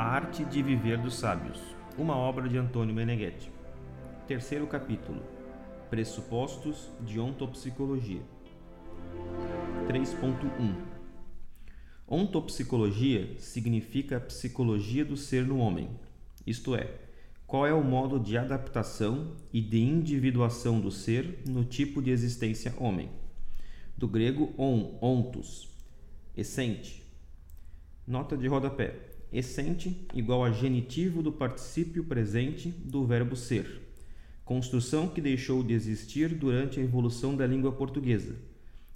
A Arte de Viver dos Sábios, uma obra de Antônio Meneghetti. Terceiro capítulo: Pressupostos de Ontopsicologia. 3.1 Ontopsicologia significa a psicologia do ser no homem, isto é, qual é o modo de adaptação e de individuação do ser no tipo de existência homem. Do grego on, ontos, essente. Nota de rodapé. Essente igual a genitivo do particípio presente do verbo ser. Construção que deixou de existir durante a evolução da língua portuguesa.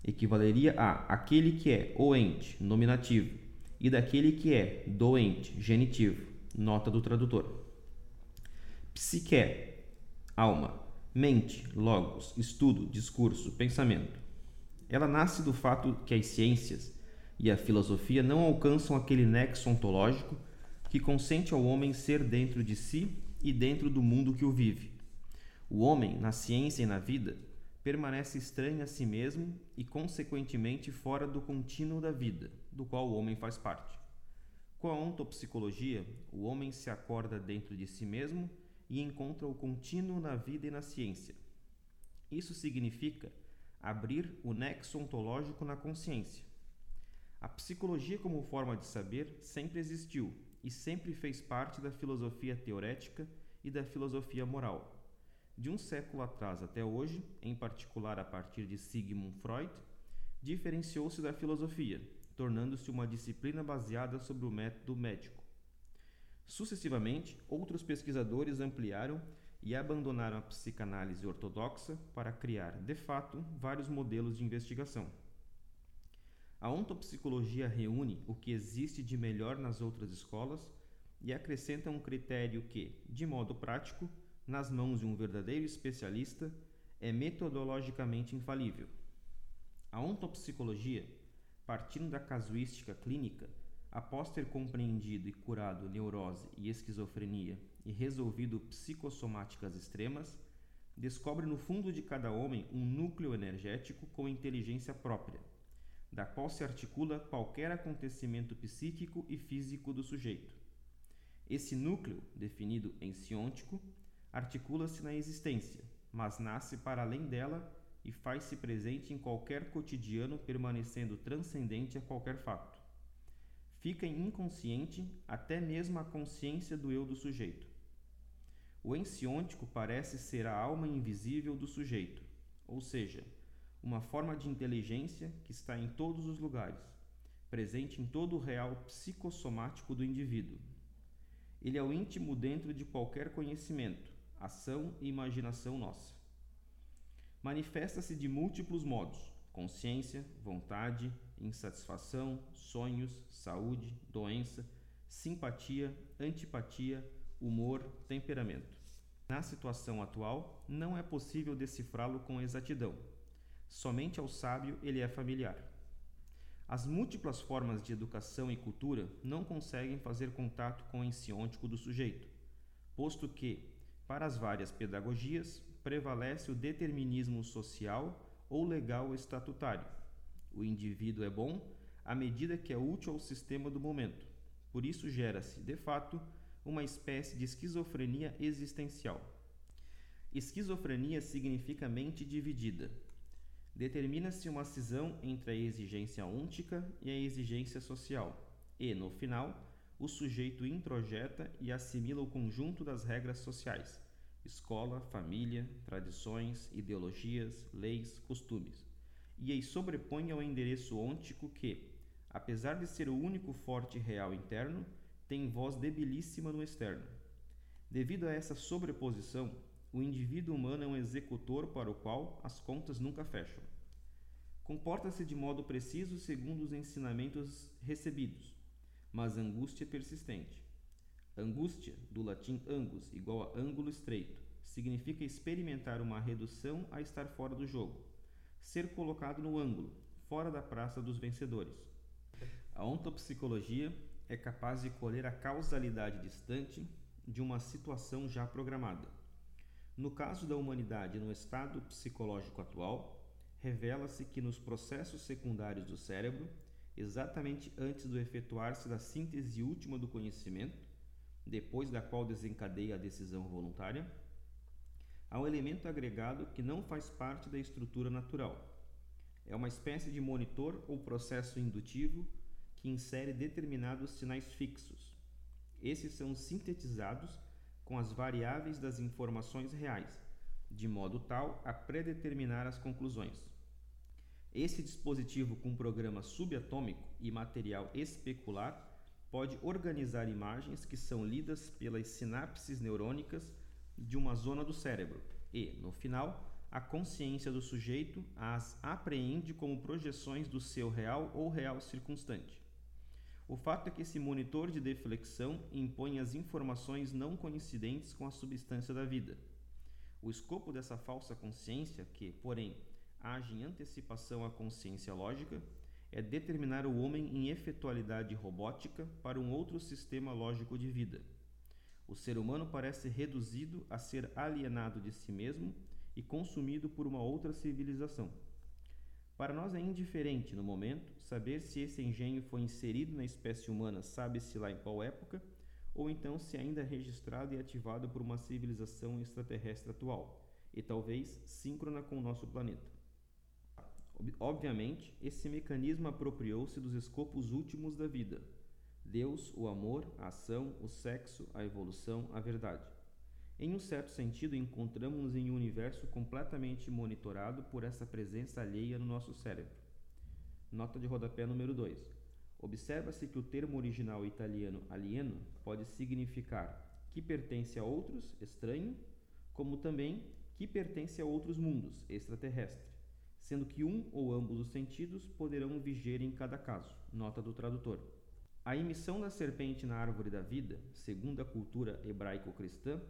Equivaleria a aquele que é o ente, nominativo, e daquele que é doente, genitivo. Nota do tradutor. Psique, alma, mente, logos, estudo, discurso, pensamento. Ela nasce do fato que as ciências e a filosofia não alcançam aquele nexo ontológico que consente ao homem ser dentro de si e dentro do mundo que o vive. O homem, na ciência e na vida, permanece estranho a si mesmo e, consequentemente, fora do contínuo da vida, do qual o homem faz parte. Com a ontopsicologia, o homem se acorda dentro de si mesmo e encontra o contínuo na vida e na ciência. Isso significa abrir o nexo ontológico na consciência a psicologia, como forma de saber, sempre existiu e sempre fez parte da filosofia teorética e da filosofia moral. De um século atrás até hoje, em particular a partir de Sigmund Freud, diferenciou-se da filosofia, tornando-se uma disciplina baseada sobre o método médico. Sucessivamente, outros pesquisadores ampliaram e abandonaram a psicanálise ortodoxa para criar, de fato, vários modelos de investigação. A ontopsicologia reúne o que existe de melhor nas outras escolas e acrescenta um critério que, de modo prático, nas mãos de um verdadeiro especialista, é metodologicamente infalível. A ontopsicologia, partindo da casuística clínica, após ter compreendido e curado neurose e esquizofrenia e resolvido psicossomáticas extremas, descobre no fundo de cada homem um núcleo energético com inteligência própria da qual se articula qualquer acontecimento psíquico e físico do sujeito. Esse núcleo, definido em articula-se na existência, mas nasce para além dela e faz-se presente em qualquer cotidiano, permanecendo transcendente a qualquer fato. Fica inconsciente até mesmo a consciência do eu do sujeito. O ensiôntico parece ser a alma invisível do sujeito, ou seja, uma forma de inteligência que está em todos os lugares, presente em todo o real psicossomático do indivíduo. Ele é o íntimo dentro de qualquer conhecimento, ação e imaginação nossa. Manifesta-se de múltiplos modos: consciência, vontade, insatisfação, sonhos, saúde, doença, simpatia, antipatia, humor, temperamento. Na situação atual, não é possível decifrá-lo com exatidão Somente ao sábio ele é familiar. As múltiplas formas de educação e cultura não conseguem fazer contato com o ensiôntico do sujeito, posto que, para as várias pedagogias, prevalece o determinismo social ou legal estatutário. O indivíduo é bom à medida que é útil ao sistema do momento. Por isso gera-se, de fato, uma espécie de esquizofrenia existencial. Esquizofrenia significa mente dividida, determina-se uma cisão entre a exigência ôntica e a exigência social, e, no final, o sujeito introjeta e assimila o conjunto das regras sociais, escola, família, tradições, ideologias, leis, costumes, e as sobrepõe ao endereço ôntico que, apesar de ser o único forte real interno, tem voz debilíssima no externo. Devido a essa sobreposição, o indivíduo humano é um executor para o qual as contas nunca fecham. Comporta-se de modo preciso segundo os ensinamentos recebidos, mas angústia persistente. Angústia, do latim angus, igual a ângulo estreito, significa experimentar uma redução a estar fora do jogo, ser colocado no ângulo, fora da praça dos vencedores. A ontopsicologia é capaz de colher a causalidade distante de uma situação já programada. No caso da humanidade no estado psicológico atual, revela-se que nos processos secundários do cérebro, exatamente antes do efetuar-se da síntese última do conhecimento, depois da qual desencadeia a decisão voluntária, há um elemento agregado que não faz parte da estrutura natural. É uma espécie de monitor ou processo indutivo que insere determinados sinais fixos. Esses são sintetizados com as variáveis das informações reais, de modo tal a predeterminar as conclusões. Esse dispositivo com programa subatômico e material especular pode organizar imagens que são lidas pelas sinapses neurônicas de uma zona do cérebro e, no final, a consciência do sujeito as apreende como projeções do seu real ou real circunstante. O fato é que esse monitor de deflexão impõe as informações não coincidentes com a substância da vida. O escopo dessa falsa consciência, que, porém, age em antecipação à consciência lógica, é determinar o homem em efetualidade robótica para um outro sistema lógico de vida. O ser humano parece reduzido a ser alienado de si mesmo e consumido por uma outra civilização. Para nós é indiferente, no momento, saber se esse engenho foi inserido na espécie humana, sabe-se lá em qual época, ou então se ainda é registrado e ativado por uma civilização extraterrestre atual, e talvez síncrona com o nosso planeta. Obviamente, esse mecanismo apropriou-se dos escopos últimos da vida: Deus, o amor, a ação, o sexo, a evolução, a verdade. Em um certo sentido, encontramos-nos em um universo completamente monitorado por essa presença alheia no nosso cérebro. Nota de rodapé número 2. Observa-se que o termo original italiano alieno pode significar que pertence a outros, estranho, como também que pertence a outros mundos, extraterrestre, sendo que um ou ambos os sentidos poderão viger em cada caso. Nota do tradutor. A emissão da serpente na árvore da vida, segundo a cultura hebraico-cristã,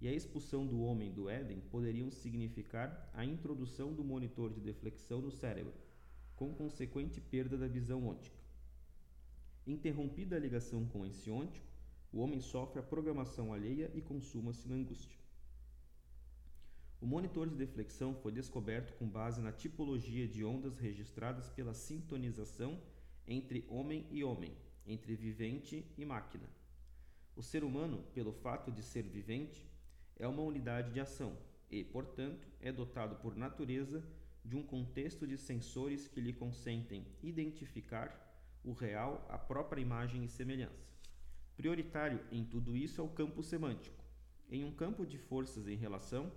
e a expulsão do homem do Éden poderiam significar a introdução do monitor de deflexão no cérebro, com consequente perda da visão ôntica. Interrompida a ligação com esse ôntico, o homem sofre a programação alheia e consuma-se na angústia. O monitor de deflexão foi descoberto com base na tipologia de ondas registradas pela sintonização entre homem e homem, entre vivente e máquina. O ser humano, pelo fato de ser vivente, é uma unidade de ação e, portanto, é dotado por natureza de um contexto de sensores que lhe consentem identificar o real, a própria imagem e semelhança. Prioritário em tudo isso é o campo semântico. Em um campo de forças em relação,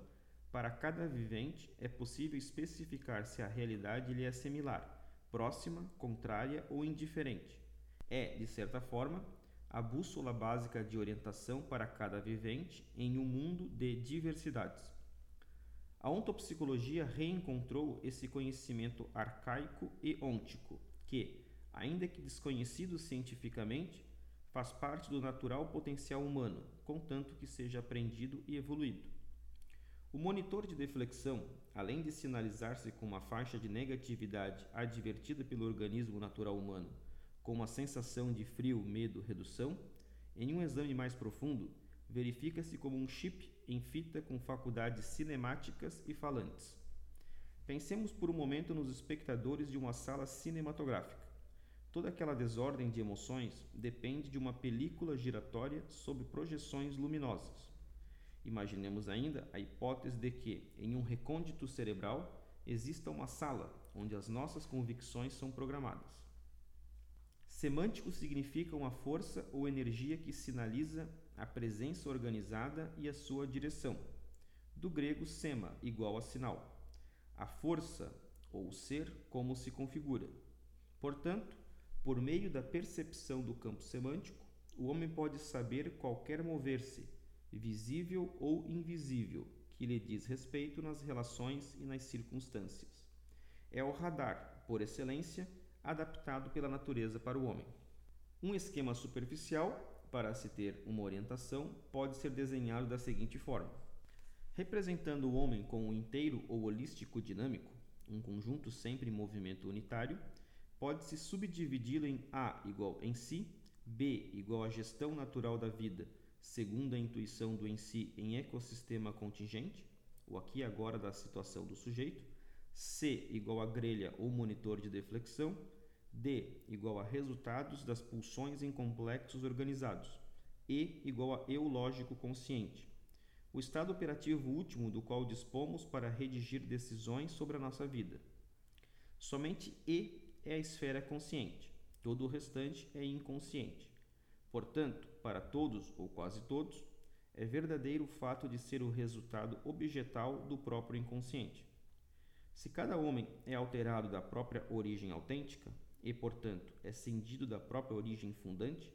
para cada vivente é possível especificar se a realidade lhe é similar, próxima, contrária ou indiferente. É, de certa forma, a bússola básica de orientação para cada vivente em um mundo de diversidades. A ontopsicologia reencontrou esse conhecimento arcaico e ôntico, que, ainda que desconhecido cientificamente, faz parte do natural potencial humano, contanto que seja aprendido e evoluído. O monitor de deflexão, além de sinalizar-se com uma faixa de negatividade advertida pelo organismo natural humano, com uma sensação de frio, medo, redução, em um exame mais profundo, verifica-se como um chip em fita com faculdades cinemáticas e falantes. Pensemos por um momento nos espectadores de uma sala cinematográfica. Toda aquela desordem de emoções depende de uma película giratória sob projeções luminosas. Imaginemos ainda a hipótese de que, em um recôndito cerebral, exista uma sala onde as nossas convicções são programadas. Semântico significa uma força ou energia que sinaliza a presença organizada e a sua direção. Do grego sema, igual a sinal. A força ou ser como se configura. Portanto, por meio da percepção do campo semântico, o homem pode saber qualquer mover-se, visível ou invisível, que lhe diz respeito nas relações e nas circunstâncias. É o radar, por excelência, adaptado pela natureza para o homem. Um esquema superficial, para se ter uma orientação, pode ser desenhado da seguinte forma: representando o homem como um inteiro ou holístico dinâmico, um conjunto sempre em movimento unitário, pode-se subdividi-lo em A igual em si, B igual à gestão natural da vida, segundo a intuição do em si em ecossistema contingente, o aqui e agora da situação do sujeito, C igual a grelha ou monitor de deflexão, D igual a resultados das pulsões em complexos organizados, E igual a eu lógico consciente, o estado operativo último do qual dispomos para redigir decisões sobre a nossa vida. Somente E é a esfera consciente, todo o restante é inconsciente. Portanto, para todos ou quase todos, é verdadeiro o fato de ser o resultado objetal do próprio inconsciente. Se cada homem é alterado da própria origem autêntica e, portanto, é cindido da própria origem fundante,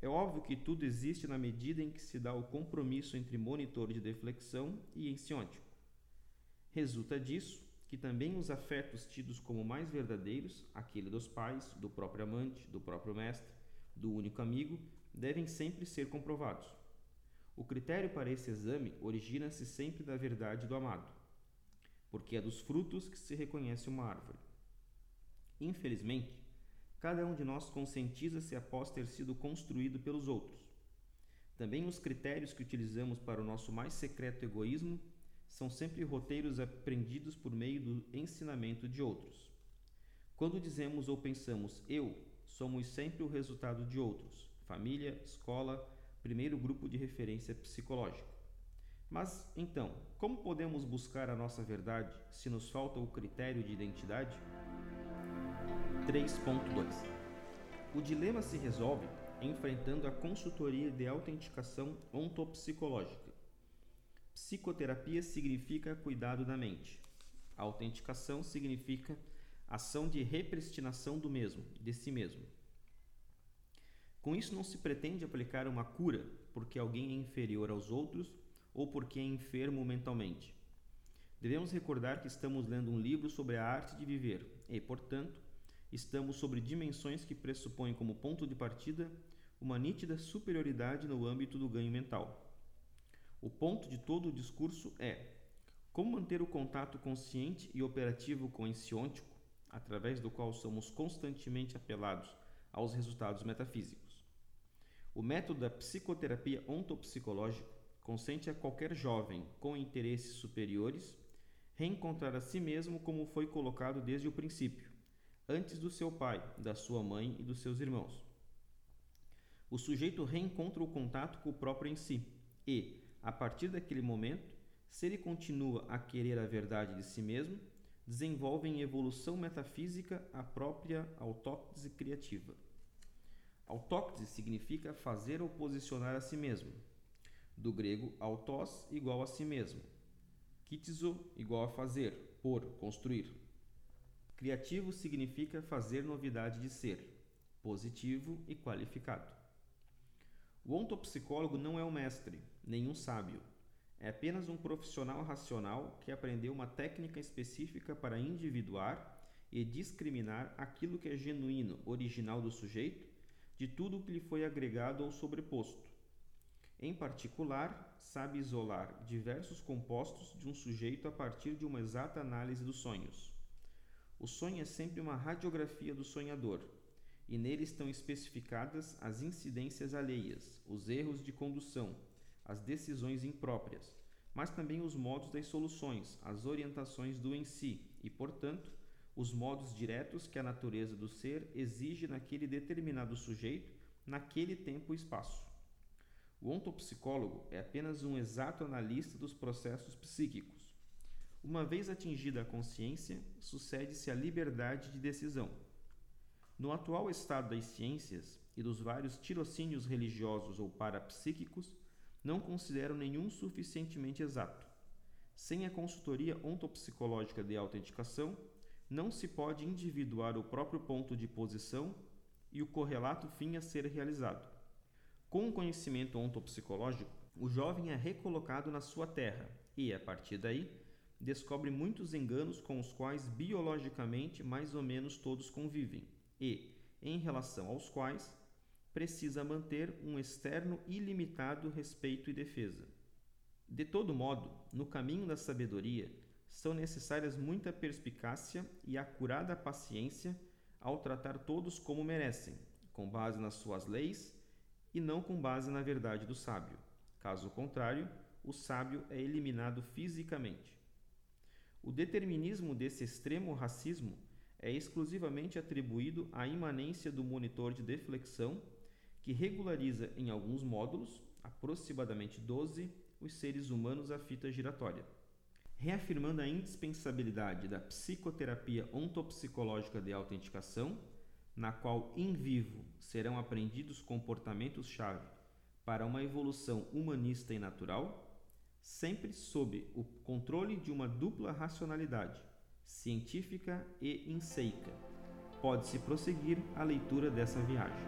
é óbvio que tudo existe na medida em que se dá o compromisso entre monitor de deflexão e ensiôntico. Resulta disso que também os afetos tidos como mais verdadeiros, aquele dos pais, do próprio amante, do próprio mestre, do único amigo, devem sempre ser comprovados. O critério para esse exame origina-se sempre da verdade do amado porque é dos frutos que se reconhece uma árvore. Infelizmente, cada um de nós conscientiza-se após ter sido construído pelos outros. Também os critérios que utilizamos para o nosso mais secreto egoísmo são sempre roteiros aprendidos por meio do ensinamento de outros. Quando dizemos ou pensamos eu, somos sempre o resultado de outros, família, escola, primeiro grupo de referência psicológico. Mas então, como podemos buscar a nossa verdade se nos falta o critério de identidade? 3.2 O dilema se resolve enfrentando a consultoria de autenticação ontopsicológica. Psicoterapia significa cuidado da mente. A autenticação significa ação de repristinação do mesmo, de si mesmo. Com isso não se pretende aplicar uma cura porque alguém é inferior aos outros ou porque é enfermo mentalmente. Devemos recordar que estamos lendo um livro sobre a arte de viver e, portanto, estamos sobre dimensões que pressupõem como ponto de partida uma nítida superioridade no âmbito do ganho mental. O ponto de todo o discurso é como manter o contato consciente e operativo com o ensiôntico, através do qual somos constantemente apelados aos resultados metafísicos. O método da psicoterapia ontopsicológica consente a qualquer jovem com interesses superiores reencontrar a si mesmo como foi colocado desde o princípio, antes do seu pai, da sua mãe e dos seus irmãos. O sujeito reencontra o contato com o próprio em si e, a partir daquele momento, se ele continua a querer a verdade de si mesmo, desenvolve em evolução metafísica a própria autóctese criativa. Autóctese significa fazer ou posicionar a si mesmo, do grego autos igual a si mesmo, kitizo igual a fazer, por, construir. Criativo significa fazer novidade de ser, positivo e qualificado. O ontopsicólogo não é um mestre, nem um sábio. É apenas um profissional racional que aprendeu uma técnica específica para individuar e discriminar aquilo que é genuíno, original do sujeito, de tudo que lhe foi agregado ou sobreposto em particular, sabe isolar diversos compostos de um sujeito a partir de uma exata análise dos sonhos. O sonho é sempre uma radiografia do sonhador, e nele estão especificadas as incidências alheias, os erros de condução, as decisões impróprias, mas também os modos das soluções, as orientações do em si e, portanto, os modos diretos que a natureza do ser exige naquele determinado sujeito, naquele tempo e espaço. O ontopsicólogo é apenas um exato analista dos processos psíquicos. Uma vez atingida a consciência, sucede-se a liberdade de decisão. No atual estado das ciências e dos vários tirocínios religiosos ou parapsíquicos, não considero nenhum suficientemente exato. Sem a consultoria ontopsicológica de autenticação, não se pode individuar o próprio ponto de posição e o correlato fim a ser realizado. Com o conhecimento ontopsicológico, o jovem é recolocado na sua terra e, a partir daí, descobre muitos enganos com os quais biologicamente mais ou menos todos convivem e, em relação aos quais, precisa manter um externo ilimitado respeito e defesa. De todo modo, no caminho da sabedoria, são necessárias muita perspicácia e acurada paciência ao tratar todos como merecem, com base nas suas leis e não com base na verdade do sábio. Caso contrário, o sábio é eliminado fisicamente. O determinismo desse extremo racismo é exclusivamente atribuído à imanência do monitor de deflexão, que regulariza em alguns módulos, aproximadamente 12, os seres humanos à fita giratória. Reafirmando a indispensabilidade da psicoterapia ontopsicológica de autenticação, na qual em vivo serão aprendidos comportamentos-chave para uma evolução humanista e natural, sempre sob o controle de uma dupla racionalidade, científica e inseica. Pode-se prosseguir a leitura dessa viagem.